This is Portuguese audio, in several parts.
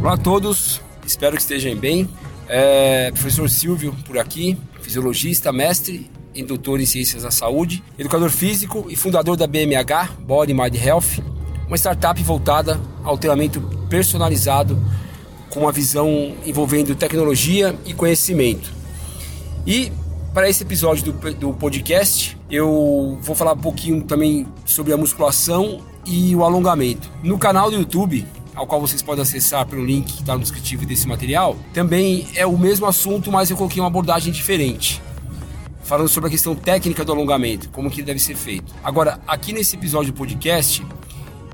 Olá a todos, espero que estejam bem. É, professor Silvio por aqui, fisiologista, mestre e doutor em ciências da saúde, educador físico e fundador da BMH, Body Mind Health, uma startup voltada ao treinamento personalizado com uma visão envolvendo tecnologia e conhecimento. E para esse episódio do, do podcast, eu vou falar um pouquinho também sobre a musculação e o alongamento. No canal do YouTube, ao qual vocês podem acessar pelo link que está no descritivo desse material, também é o mesmo assunto, mas eu coloquei uma abordagem diferente. Falando sobre a questão técnica do alongamento, como que ele deve ser feito. Agora, aqui nesse episódio do podcast,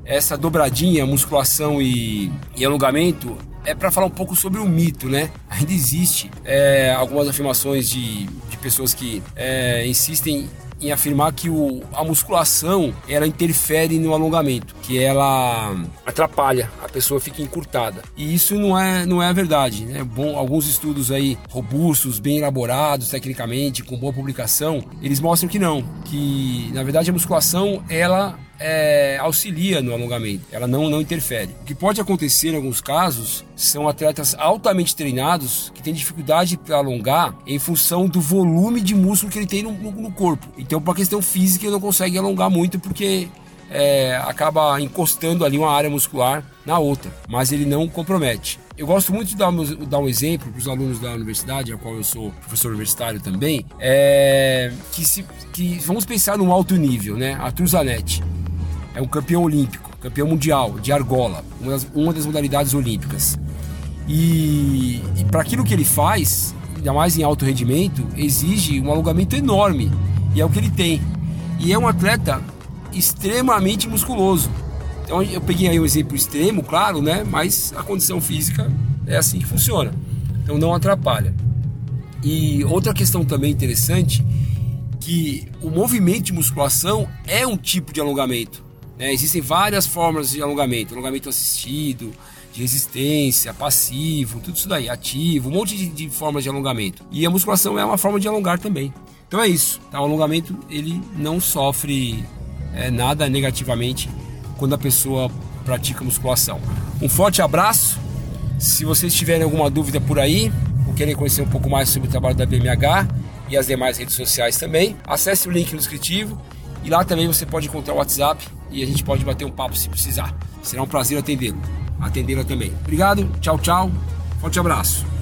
essa dobradinha, musculação e, e alongamento, é para falar um pouco sobre o mito, né? Ainda existe é, algumas afirmações de, de pessoas que é, insistem em afirmar que o, a musculação ela interfere no alongamento, que ela atrapalha, pessoa fica encurtada. E isso não é, não é a verdade. Né? Bom, alguns estudos aí robustos, bem elaborados tecnicamente, com boa publicação, eles mostram que não, que na verdade a musculação ela é, auxilia no alongamento, ela não, não interfere. O que pode acontecer em alguns casos são atletas altamente treinados que têm dificuldade para alongar em função do volume de músculo que ele tem no, no, no corpo. Então, por questão física, ele não consegue alongar muito porque é, acaba encostando ali uma área muscular na outra, mas ele não compromete. Eu gosto muito de dar, dar um exemplo para os alunos da universidade, a qual eu sou professor universitário também, é, que, se, que vamos pensar num alto nível, né? Arthur Zanetti é um campeão olímpico, campeão mundial de argola, uma das, uma das modalidades olímpicas. E, e para aquilo que ele faz, ainda mais em alto rendimento, exige um alongamento enorme. E é o que ele tem. E é um atleta extremamente musculoso. Então eu peguei aí um exemplo extremo, claro, né? Mas a condição física é assim que funciona. Então não atrapalha. E outra questão também interessante que o movimento de musculação é um tipo de alongamento. Né? Existem várias formas de alongamento, alongamento assistido, de resistência, passivo, tudo isso daí, ativo, um monte de, de, formas de alongamento. E a musculação é uma forma de alongar também. Então é isso. Tá? O alongamento ele não sofre é, nada negativamente quando a pessoa pratica musculação. Um forte abraço. Se vocês tiverem alguma dúvida por aí, ou querem conhecer um pouco mais sobre o trabalho da BMH e as demais redes sociais também, acesse o link no descritivo e lá também você pode encontrar o WhatsApp e a gente pode bater um papo se precisar. Será um prazer atendê-lo. Atendê-la também. Obrigado, tchau, tchau. Forte abraço.